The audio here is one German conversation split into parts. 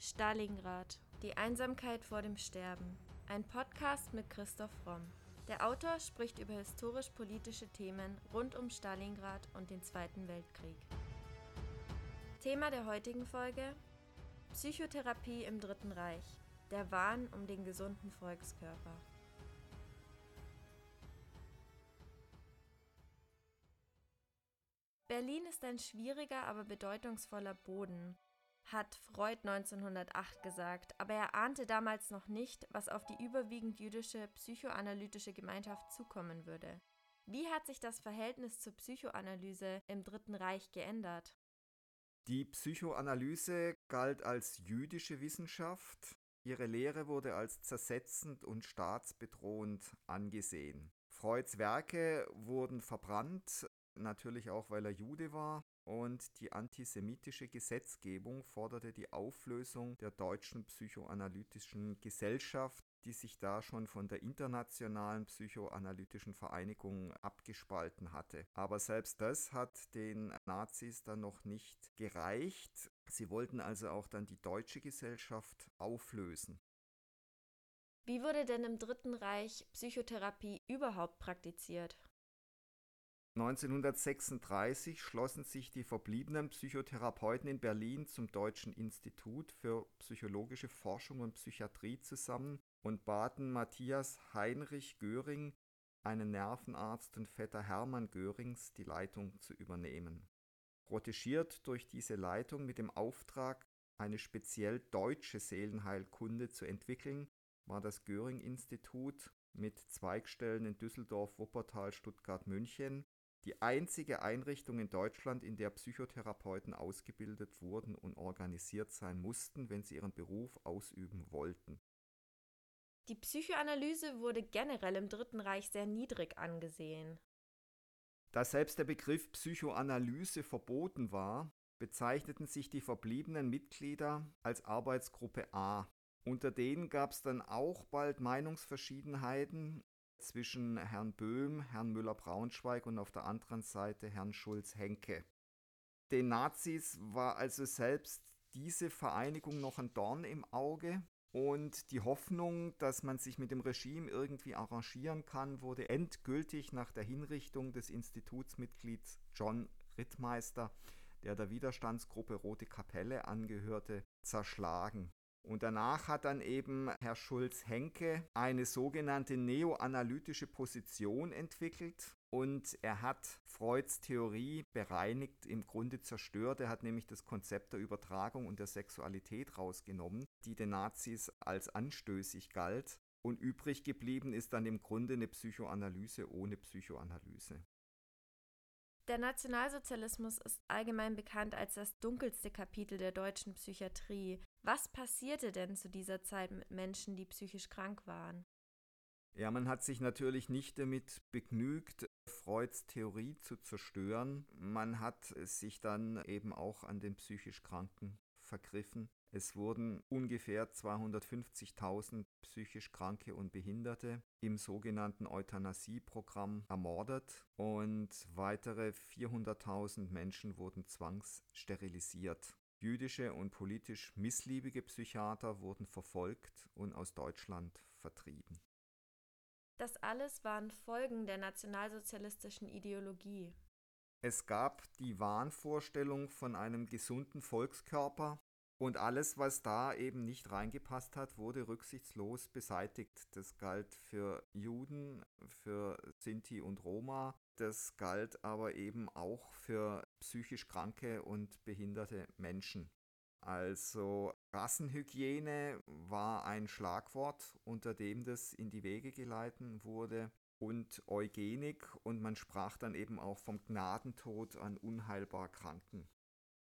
Stalingrad. Die Einsamkeit vor dem Sterben. Ein Podcast mit Christoph Romm. Der Autor spricht über historisch-politische Themen rund um Stalingrad und den Zweiten Weltkrieg. Thema der heutigen Folge: Psychotherapie im Dritten Reich. Der Wahn um den gesunden Volkskörper. Berlin ist ein schwieriger, aber bedeutungsvoller Boden hat Freud 1908 gesagt, aber er ahnte damals noch nicht, was auf die überwiegend jüdische psychoanalytische Gemeinschaft zukommen würde. Wie hat sich das Verhältnis zur Psychoanalyse im Dritten Reich geändert? Die Psychoanalyse galt als jüdische Wissenschaft. Ihre Lehre wurde als zersetzend und staatsbedrohend angesehen. Freuds Werke wurden verbrannt, natürlich auch weil er Jude war und die antisemitische Gesetzgebung forderte die Auflösung der deutschen psychoanalytischen Gesellschaft, die sich da schon von der internationalen psychoanalytischen Vereinigung abgespalten hatte. Aber selbst das hat den Nazis dann noch nicht gereicht. Sie wollten also auch dann die deutsche Gesellschaft auflösen. Wie wurde denn im Dritten Reich Psychotherapie überhaupt praktiziert? 1936 schlossen sich die verbliebenen Psychotherapeuten in Berlin zum Deutschen Institut für psychologische Forschung und Psychiatrie zusammen und baten Matthias Heinrich Göring, einen Nervenarzt und Vetter Hermann Görings, die Leitung zu übernehmen. Protegiert durch diese Leitung mit dem Auftrag, eine speziell deutsche Seelenheilkunde zu entwickeln, war das Göring-Institut mit Zweigstellen in Düsseldorf, Wuppertal, Stuttgart, München die einzige Einrichtung in Deutschland, in der Psychotherapeuten ausgebildet wurden und organisiert sein mussten, wenn sie ihren Beruf ausüben wollten. Die Psychoanalyse wurde generell im Dritten Reich sehr niedrig angesehen. Da selbst der Begriff Psychoanalyse verboten war, bezeichneten sich die verbliebenen Mitglieder als Arbeitsgruppe A. Unter denen gab es dann auch bald Meinungsverschiedenheiten zwischen Herrn Böhm, Herrn Müller-Braunschweig und auf der anderen Seite Herrn Schulz-Henke. Den Nazis war also selbst diese Vereinigung noch ein Dorn im Auge und die Hoffnung, dass man sich mit dem Regime irgendwie arrangieren kann, wurde endgültig nach der Hinrichtung des Institutsmitglieds John Rittmeister, der der Widerstandsgruppe Rote Kapelle angehörte, zerschlagen. Und danach hat dann eben Herr Schulz-Henke eine sogenannte neoanalytische Position entwickelt. Und er hat Freuds Theorie bereinigt, im Grunde zerstört. Er hat nämlich das Konzept der Übertragung und der Sexualität rausgenommen, die den Nazis als anstößig galt. Und übrig geblieben ist dann im Grunde eine Psychoanalyse ohne Psychoanalyse. Der Nationalsozialismus ist allgemein bekannt als das dunkelste Kapitel der deutschen Psychiatrie. Was passierte denn zu dieser Zeit mit Menschen, die psychisch krank waren? Ja, man hat sich natürlich nicht damit begnügt, Freuds Theorie zu zerstören. Man hat sich dann eben auch an den psychisch Kranken vergriffen. Es wurden ungefähr 250.000 psychisch Kranke und Behinderte im sogenannten Euthanasie-Programm ermordet und weitere 400.000 Menschen wurden zwangssterilisiert. Jüdische und politisch missliebige Psychiater wurden verfolgt und aus Deutschland vertrieben. Das alles waren Folgen der nationalsozialistischen Ideologie. Es gab die Wahnvorstellung von einem gesunden Volkskörper, und alles, was da eben nicht reingepasst hat, wurde rücksichtslos beseitigt. Das galt für Juden, für Sinti und Roma. Das galt aber eben auch für psychisch kranke und behinderte Menschen. Also Rassenhygiene war ein Schlagwort, unter dem das in die Wege geleitet wurde und Eugenik und man sprach dann eben auch vom Gnadentod an unheilbar Kranken.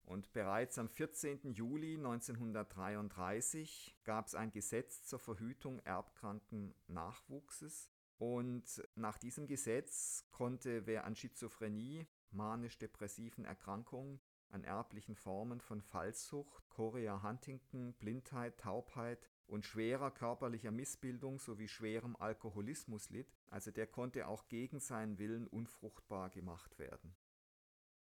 Und bereits am 14. Juli 1933 gab es ein Gesetz zur Verhütung erbkranken Nachwuchses. Und nach diesem Gesetz konnte wer an Schizophrenie, manisch-depressiven Erkrankungen, an erblichen Formen von Fallsucht, Chorea Huntington, Blindheit, Taubheit und schwerer körperlicher Missbildung sowie schwerem Alkoholismus litt, also der konnte auch gegen seinen Willen unfruchtbar gemacht werden.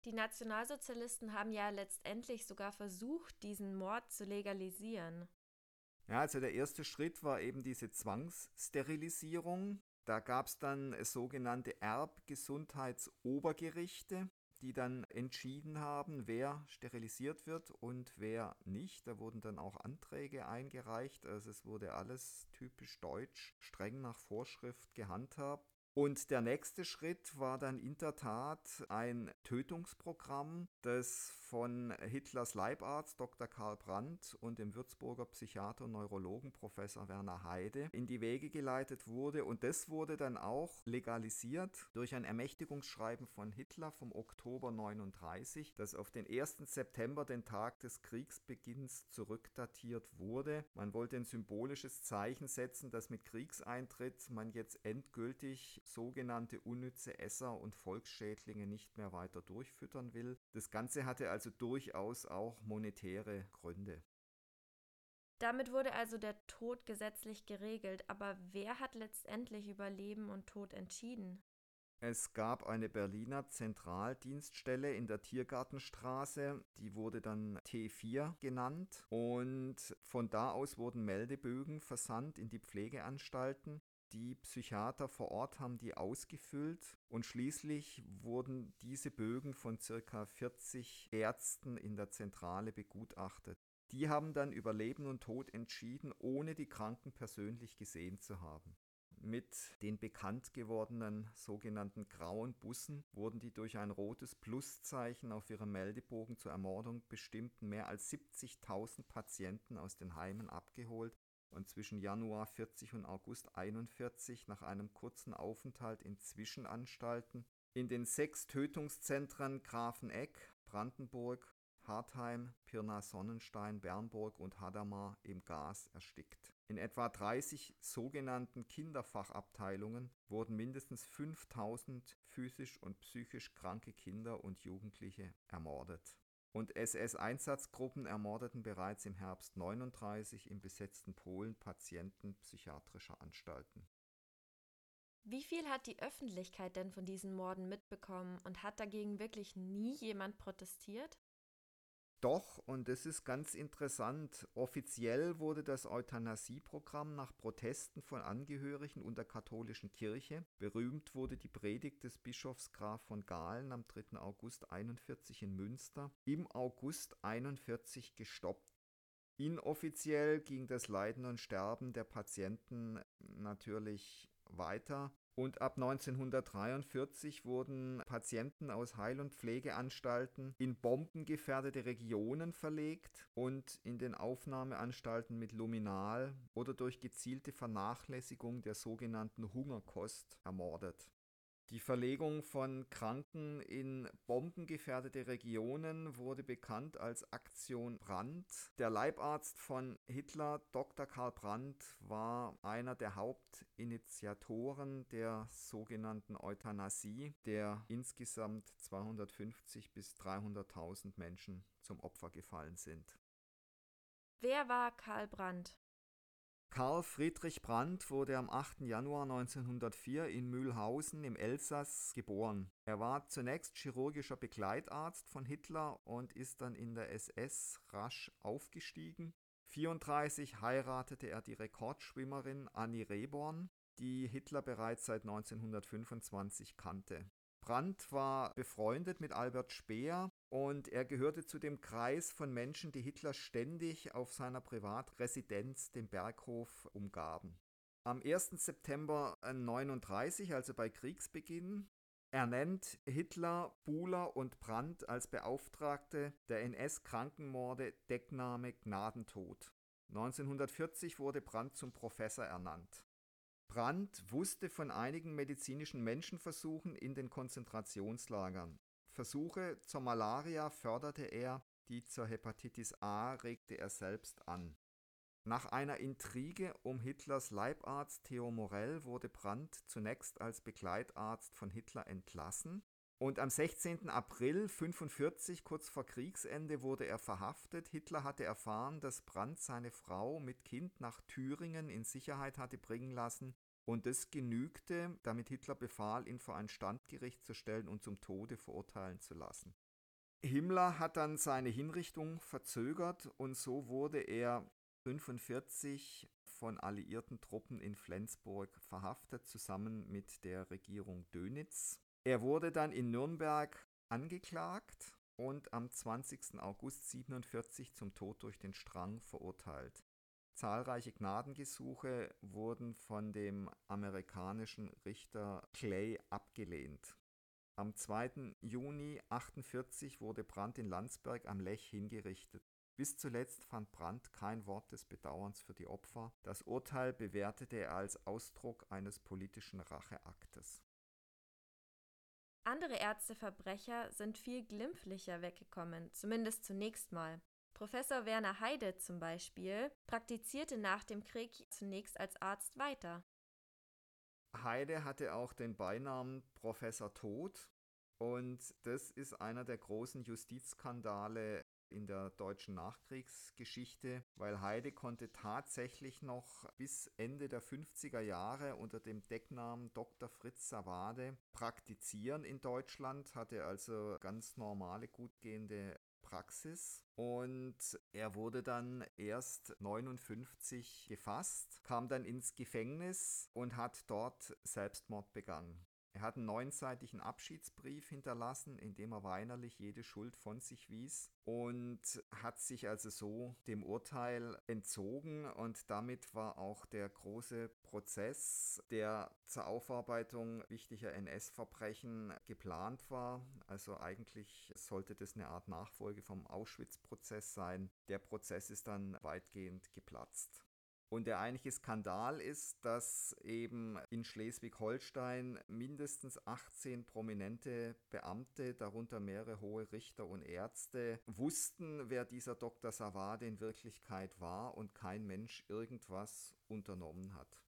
Die Nationalsozialisten haben ja letztendlich sogar versucht, diesen Mord zu legalisieren. Ja, also der erste Schritt war eben diese Zwangssterilisierung. Da gab es dann sogenannte Erbgesundheitsobergerichte, die dann entschieden haben, wer sterilisiert wird und wer nicht. Da wurden dann auch Anträge eingereicht. Also es wurde alles typisch deutsch, streng nach Vorschrift gehandhabt. Und der nächste Schritt war dann in der Tat ein Tötungsprogramm, das von Hitlers Leibarzt Dr. Karl Brandt und dem Würzburger Psychiater und Neurologen Professor Werner Heide in die Wege geleitet wurde. Und das wurde dann auch legalisiert durch ein Ermächtigungsschreiben von Hitler vom Oktober 39, das auf den 1. September, den Tag des Kriegsbeginns, zurückdatiert wurde. Man wollte ein symbolisches Zeichen setzen, dass mit Kriegseintritt man jetzt endgültig sogenannte unnütze Esser und Volksschädlinge nicht mehr weiter durchfüttern will. Das Ganze hatte also durchaus auch monetäre Gründe. Damit wurde also der Tod gesetzlich geregelt, aber wer hat letztendlich über Leben und Tod entschieden? Es gab eine Berliner Zentraldienststelle in der Tiergartenstraße, die wurde dann T4 genannt und von da aus wurden Meldebögen versandt in die Pflegeanstalten die Psychiater vor Ort haben die ausgefüllt und schließlich wurden diese Bögen von circa 40 Ärzten in der Zentrale begutachtet. Die haben dann über Leben und Tod entschieden, ohne die Kranken persönlich gesehen zu haben. Mit den bekannt gewordenen sogenannten grauen Bussen wurden die durch ein rotes Pluszeichen auf ihrem Meldebogen zur Ermordung bestimmten mehr als 70.000 Patienten aus den Heimen abgeholt und zwischen Januar 40 und August 41 nach einem kurzen Aufenthalt in Zwischenanstalten in den sechs Tötungszentren Grafeneck, Brandenburg, Hartheim, Pirna-Sonnenstein, Bernburg und Hadamar im Gas erstickt. In etwa 30 sogenannten Kinderfachabteilungen wurden mindestens 5000 physisch und psychisch kranke Kinder und Jugendliche ermordet und SS-Einsatzgruppen ermordeten bereits im Herbst 39 im besetzten Polen Patienten psychiatrischer Anstalten. Wie viel hat die Öffentlichkeit denn von diesen Morden mitbekommen und hat dagegen wirklich nie jemand protestiert? Doch, und das ist ganz interessant, offiziell wurde das Euthanasieprogramm nach Protesten von Angehörigen und der katholischen Kirche, berühmt wurde die Predigt des Bischofs Graf von Galen am 3. August 41 in Münster, im August 41 gestoppt. Inoffiziell ging das Leiden und Sterben der Patienten natürlich weiter und ab 1943 wurden Patienten aus Heil- und Pflegeanstalten in bombengefährdete Regionen verlegt und in den Aufnahmeanstalten mit Luminal oder durch gezielte Vernachlässigung der sogenannten Hungerkost ermordet. Die Verlegung von Kranken in bombengefährdete Regionen wurde bekannt als Aktion Brandt. Der Leibarzt von Hitler, Dr. Karl Brandt, war einer der Hauptinitiatoren der sogenannten Euthanasie, der insgesamt 250 bis 300.000 Menschen zum Opfer gefallen sind. Wer war Karl Brandt? Karl Friedrich Brandt wurde am 8. Januar 1904 in Mühlhausen im Elsass geboren. Er war zunächst chirurgischer Begleitarzt von Hitler und ist dann in der SS rasch aufgestiegen. 1934 heiratete er die Rekordschwimmerin Annie Rehborn, die Hitler bereits seit 1925 kannte. Brandt war befreundet mit Albert Speer und er gehörte zu dem Kreis von Menschen, die Hitler ständig auf seiner Privatresidenz, dem Berghof, umgaben. Am 1. September 1939, also bei Kriegsbeginn, ernennt Hitler Buhler und Brandt als Beauftragte der NS-Krankenmorde Deckname Gnadentod. 1940 wurde Brandt zum Professor ernannt. Brandt wusste von einigen medizinischen Menschenversuchen in den Konzentrationslagern. Versuche zur Malaria förderte er, die zur Hepatitis A regte er selbst an. Nach einer Intrige um Hitlers Leibarzt Theo Morell wurde Brandt zunächst als Begleitarzt von Hitler entlassen und am 16. April 1945, kurz vor Kriegsende, wurde er verhaftet. Hitler hatte erfahren, dass Brandt seine Frau mit Kind nach Thüringen in Sicherheit hatte bringen lassen. Und das genügte, damit Hitler befahl, ihn vor ein Standgericht zu stellen und zum Tode verurteilen zu lassen. Himmler hat dann seine Hinrichtung verzögert und so wurde er 1945 von alliierten Truppen in Flensburg verhaftet, zusammen mit der Regierung Dönitz. Er wurde dann in Nürnberg angeklagt und am 20. August 1947 zum Tod durch den Strang verurteilt. Zahlreiche Gnadengesuche wurden von dem amerikanischen Richter Clay abgelehnt. Am 2. Juni 1948 wurde Brandt in Landsberg am Lech hingerichtet. Bis zuletzt fand Brandt kein Wort des Bedauerns für die Opfer. Das Urteil bewertete er als Ausdruck eines politischen Racheaktes. Andere Ärzteverbrecher sind viel glimpflicher weggekommen, zumindest zunächst mal. Professor Werner Heide zum Beispiel praktizierte nach dem Krieg zunächst als Arzt weiter. Heide hatte auch den Beinamen Professor Tod und das ist einer der großen Justizskandale in der deutschen Nachkriegsgeschichte, weil Heide konnte tatsächlich noch bis Ende der 50er Jahre unter dem Decknamen Dr. Fritz Savade praktizieren in Deutschland, hatte also ganz normale, gut gehende Praxis und er wurde dann erst 59 gefasst, kam dann ins Gefängnis und hat dort Selbstmord begangen. Er hat einen neunseitigen Abschiedsbrief hinterlassen, in dem er weinerlich jede Schuld von sich wies und hat sich also so dem Urteil entzogen und damit war auch der große Prozess, der zur Aufarbeitung wichtiger NS-Verbrechen geplant war. Also eigentlich sollte das eine Art Nachfolge vom Auschwitz-Prozess sein. Der Prozess ist dann weitgehend geplatzt. Und der eigentliche Skandal ist, dass eben in Schleswig-Holstein mindestens 18 prominente Beamte, darunter mehrere hohe Richter und Ärzte, wussten, wer dieser Dr. Savade in Wirklichkeit war und kein Mensch irgendwas unternommen hat.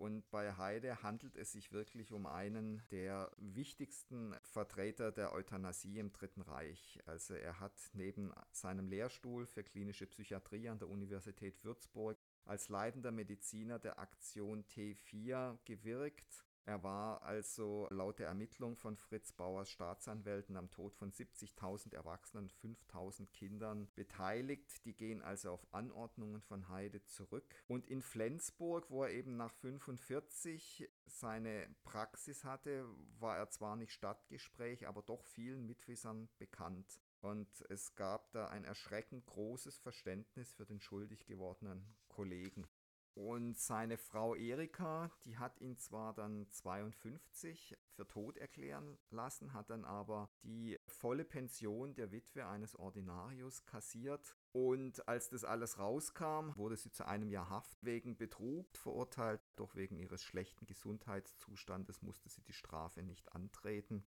Und bei Heide handelt es sich wirklich um einen der wichtigsten Vertreter der Euthanasie im Dritten Reich. Also er hat neben seinem Lehrstuhl für klinische Psychiatrie an der Universität Würzburg als leitender Mediziner der Aktion T4 gewirkt. Er war also laut der Ermittlung von Fritz Bauers Staatsanwälten am Tod von 70.000 Erwachsenen und 5.000 Kindern beteiligt. Die gehen also auf Anordnungen von Heide zurück. Und in Flensburg, wo er eben nach 45 seine Praxis hatte, war er zwar nicht Stadtgespräch, aber doch vielen Mitwissern bekannt. Und es gab da ein erschreckend großes Verständnis für den schuldig gewordenen Kollegen. Und seine Frau Erika, die hat ihn zwar dann 52 für tot erklären lassen, hat dann aber die volle Pension der Witwe eines Ordinarius kassiert. Und als das alles rauskam, wurde sie zu einem Jahr Haft wegen Betrug verurteilt. Doch wegen ihres schlechten Gesundheitszustandes musste sie die Strafe nicht antreten.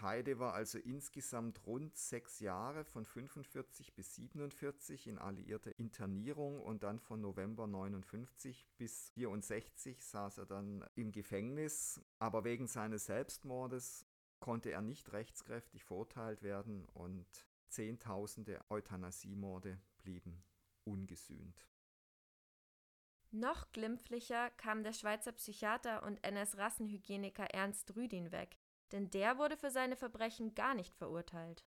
Heide war also insgesamt rund sechs Jahre von 45 bis 47 in alliierter Internierung und dann von November 59 bis 64 saß er dann im Gefängnis. Aber wegen seines Selbstmordes konnte er nicht rechtskräftig verurteilt werden und Zehntausende Euthanasiemorde blieben ungesühnt. Noch glimpflicher kam der Schweizer Psychiater und NS-Rassenhygieniker Ernst Rüdin weg, denn der wurde für seine Verbrechen gar nicht verurteilt.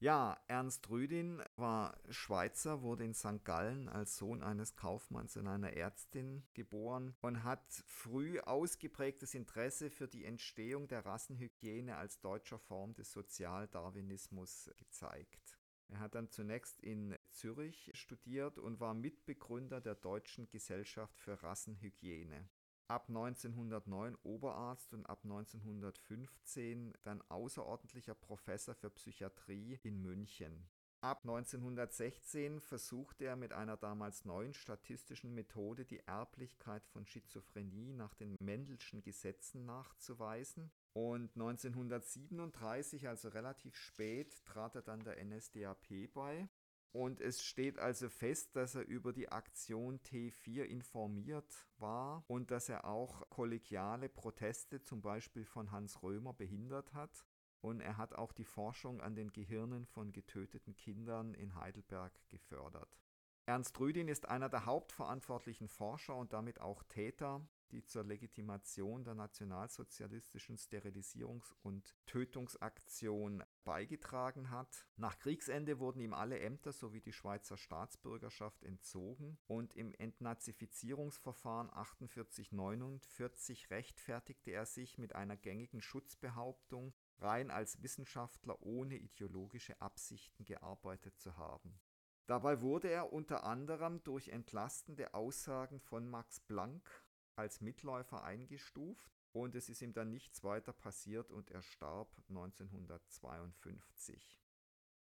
Ja, Ernst Rüdin war Schweizer, wurde in St. Gallen als Sohn eines Kaufmanns und einer Ärztin geboren und hat früh ausgeprägtes Interesse für die Entstehung der Rassenhygiene als deutscher Form des Sozialdarwinismus gezeigt. Er hat dann zunächst in Zürich studiert und war Mitbegründer der Deutschen Gesellschaft für Rassenhygiene ab 1909 Oberarzt und ab 1915 dann außerordentlicher Professor für Psychiatrie in München. Ab 1916 versuchte er mit einer damals neuen statistischen Methode die Erblichkeit von Schizophrenie nach den Mendelschen Gesetzen nachzuweisen. Und 1937, also relativ spät, trat er dann der NSDAP bei und es steht also fest, dass er über die Aktion T4 informiert war und dass er auch kollegiale Proteste zum Beispiel von Hans Römer behindert hat. Und er hat auch die Forschung an den Gehirnen von getöteten Kindern in Heidelberg gefördert. Ernst Rüdin ist einer der hauptverantwortlichen Forscher und damit auch Täter, die zur Legitimation der nationalsozialistischen Sterilisierungs- und Tötungsaktion beigetragen hat. Nach Kriegsende wurden ihm alle Ämter sowie die Schweizer Staatsbürgerschaft entzogen und im Entnazifizierungsverfahren 4849 rechtfertigte er sich mit einer gängigen Schutzbehauptung, rein als Wissenschaftler ohne ideologische Absichten gearbeitet zu haben. Dabei wurde er unter anderem durch entlastende Aussagen von Max Planck als Mitläufer eingestuft und es ist ihm dann nichts weiter passiert und er starb 1952.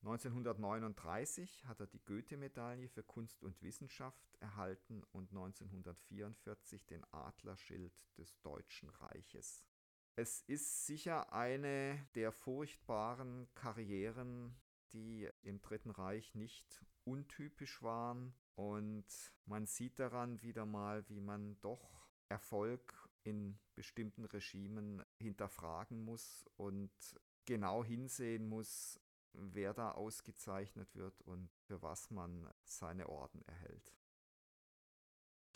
1939 hat er die Goethe-Medaille für Kunst und Wissenschaft erhalten und 1944 den Adlerschild des Deutschen Reiches. Es ist sicher eine der furchtbaren Karrieren, die im Dritten Reich nicht untypisch waren. Und man sieht daran wieder mal, wie man doch Erfolg in bestimmten Regimen hinterfragen muss und genau hinsehen muss, wer da ausgezeichnet wird und für was man seine Orden erhält.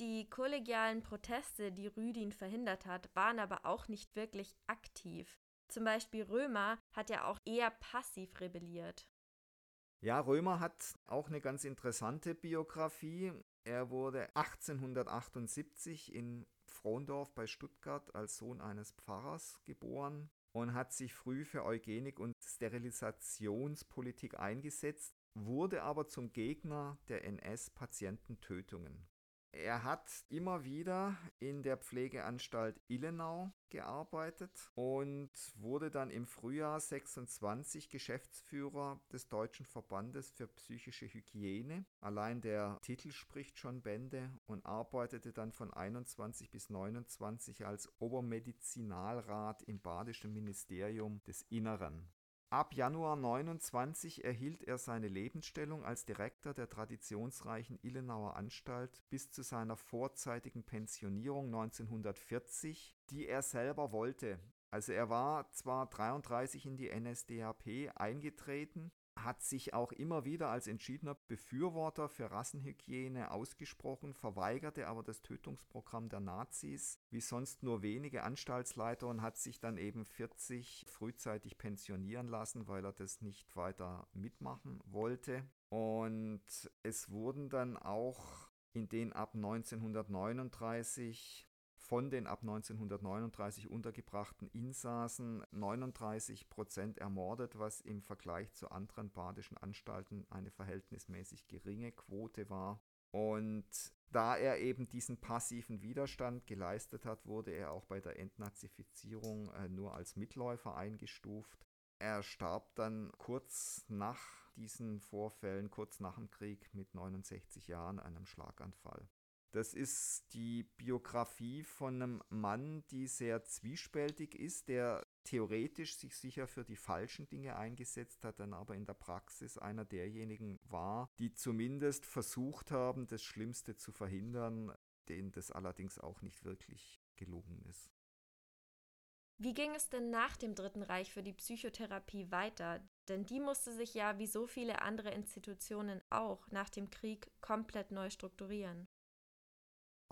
Die kollegialen Proteste, die Rüdin verhindert hat, waren aber auch nicht wirklich aktiv. Zum Beispiel Römer hat ja auch eher passiv rebelliert. Ja, Römer hat auch eine ganz interessante Biografie. Er wurde 1878 in Frondorf bei Stuttgart als Sohn eines Pfarrers geboren und hat sich früh für Eugenik und Sterilisationspolitik eingesetzt, wurde aber zum Gegner der NS-Patiententötungen. Er hat immer wieder in der Pflegeanstalt Illenau gearbeitet und wurde dann im Frühjahr 26 Geschäftsführer des Deutschen Verbandes für psychische Hygiene. Allein der Titel spricht schon Bände und arbeitete dann von 21 bis 29 als Obermedizinalrat im Badischen Ministerium des Inneren. Ab Januar 29 erhielt er seine Lebensstellung als Direktor der traditionsreichen Illenauer Anstalt bis zu seiner vorzeitigen Pensionierung 1940, die er selber wollte. Also er war zwar 33 in die NSDAP eingetreten, hat sich auch immer wieder als entschiedener Befürworter für Rassenhygiene ausgesprochen, verweigerte aber das Tötungsprogramm der Nazis, wie sonst nur wenige Anstaltsleiter und hat sich dann eben 40 frühzeitig pensionieren lassen, weil er das nicht weiter mitmachen wollte. Und es wurden dann auch in den ab 1939 von den ab 1939 untergebrachten Insassen 39 Prozent ermordet, was im Vergleich zu anderen badischen Anstalten eine verhältnismäßig geringe Quote war. Und da er eben diesen passiven Widerstand geleistet hat, wurde er auch bei der Entnazifizierung äh, nur als Mitläufer eingestuft. Er starb dann kurz nach diesen Vorfällen, kurz nach dem Krieg mit 69 Jahren einem Schlaganfall. Das ist die Biografie von einem Mann, die sehr zwiespältig ist, der theoretisch sich sicher für die falschen Dinge eingesetzt hat, dann aber in der Praxis einer derjenigen war, die zumindest versucht haben, das Schlimmste zu verhindern, denen das allerdings auch nicht wirklich gelungen ist. Wie ging es denn nach dem Dritten Reich für die Psychotherapie weiter? Denn die musste sich ja wie so viele andere Institutionen auch nach dem Krieg komplett neu strukturieren.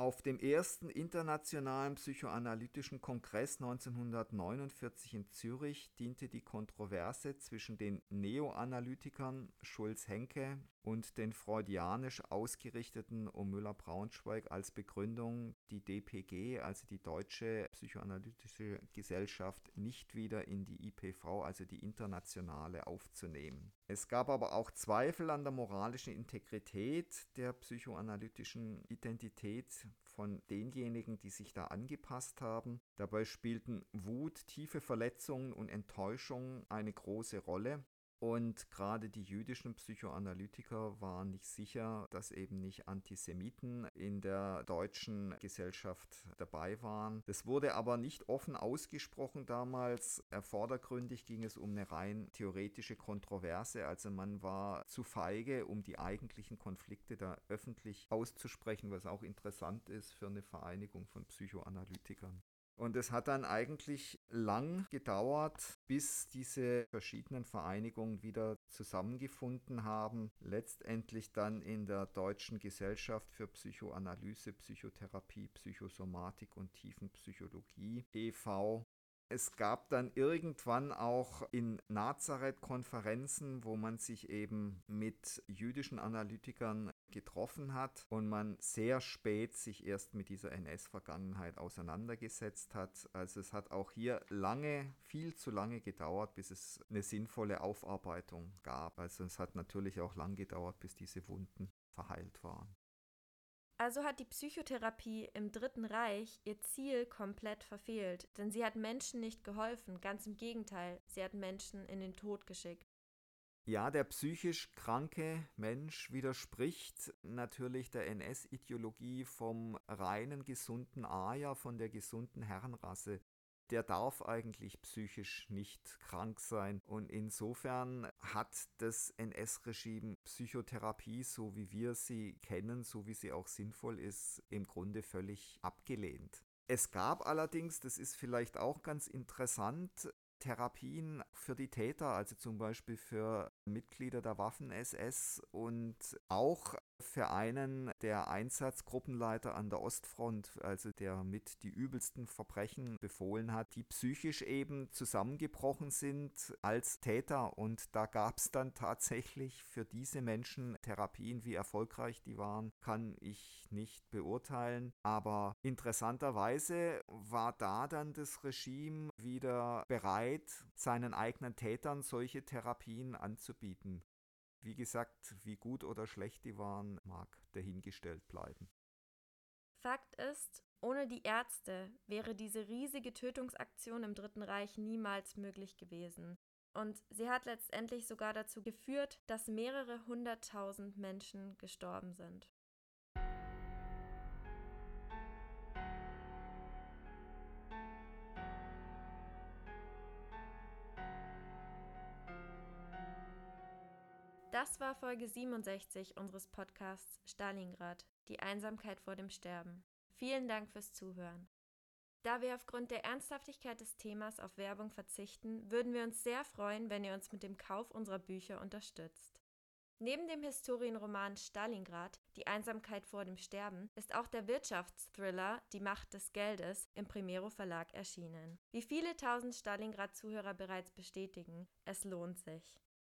Auf dem ersten Internationalen Psychoanalytischen Kongress 1949 in Zürich diente die Kontroverse zwischen den Neoanalytikern Schulz-Henke und den freudianisch ausgerichteten um Müller-Braunschweig als Begründung, die DPG, also die Deutsche Psychoanalytische Gesellschaft, nicht wieder in die IPV, also die internationale, aufzunehmen. Es gab aber auch Zweifel an der moralischen Integrität der psychoanalytischen Identität von denjenigen, die sich da angepasst haben. Dabei spielten Wut, tiefe Verletzungen und Enttäuschung eine große Rolle. Und gerade die jüdischen Psychoanalytiker waren nicht sicher, dass eben nicht Antisemiten in der deutschen Gesellschaft dabei waren. Das wurde aber nicht offen ausgesprochen damals. Vordergründig ging es um eine rein theoretische Kontroverse. Also man war zu feige, um die eigentlichen Konflikte da öffentlich auszusprechen, was auch interessant ist für eine Vereinigung von Psychoanalytikern. Und es hat dann eigentlich lang gedauert, bis diese verschiedenen Vereinigungen wieder zusammengefunden haben. Letztendlich dann in der Deutschen Gesellschaft für Psychoanalyse, Psychotherapie, Psychosomatik und Tiefenpsychologie e.V Es gab dann irgendwann auch in Nazareth Konferenzen, wo man sich eben mit jüdischen Analytikern getroffen hat und man sehr spät sich erst mit dieser NS-Vergangenheit auseinandergesetzt hat. Also es hat auch hier lange, viel zu lange gedauert, bis es eine sinnvolle Aufarbeitung gab. Also es hat natürlich auch lang gedauert, bis diese Wunden verheilt waren. Also hat die Psychotherapie im Dritten Reich ihr Ziel komplett verfehlt, denn sie hat Menschen nicht geholfen, ganz im Gegenteil, sie hat Menschen in den Tod geschickt. Ja, der psychisch kranke Mensch widerspricht natürlich der NS-Ideologie vom reinen gesunden Aja, von der gesunden Herrenrasse der darf eigentlich psychisch nicht krank sein. Und insofern hat das NS-Regime Psychotherapie, so wie wir sie kennen, so wie sie auch sinnvoll ist, im Grunde völlig abgelehnt. Es gab allerdings, das ist vielleicht auch ganz interessant, Therapien für die Täter, also zum Beispiel für Mitglieder der Waffen-SS und auch für einen der Einsatzgruppenleiter an der Ostfront, also der mit die übelsten Verbrechen befohlen hat, die psychisch eben zusammengebrochen sind als Täter. Und da gab es dann tatsächlich für diese Menschen Therapien. Wie erfolgreich die waren, kann ich nicht beurteilen. Aber interessanterweise war da dann das Regime wieder bereit, seinen eigenen Tätern solche Therapien anzubieten. Wie gesagt, wie gut oder schlecht die waren, mag dahingestellt bleiben. Fakt ist, ohne die Ärzte wäre diese riesige Tötungsaktion im Dritten Reich niemals möglich gewesen. Und sie hat letztendlich sogar dazu geführt, dass mehrere hunderttausend Menschen gestorben sind. Das war Folge 67 unseres Podcasts Stalingrad, die Einsamkeit vor dem Sterben. Vielen Dank fürs Zuhören. Da wir aufgrund der Ernsthaftigkeit des Themas auf Werbung verzichten, würden wir uns sehr freuen, wenn ihr uns mit dem Kauf unserer Bücher unterstützt. Neben dem Historienroman Stalingrad, Die Einsamkeit vor dem Sterben, ist auch der Wirtschaftsthriller Die Macht des Geldes im Primero Verlag erschienen. Wie viele tausend Stalingrad-Zuhörer bereits bestätigen, es lohnt sich.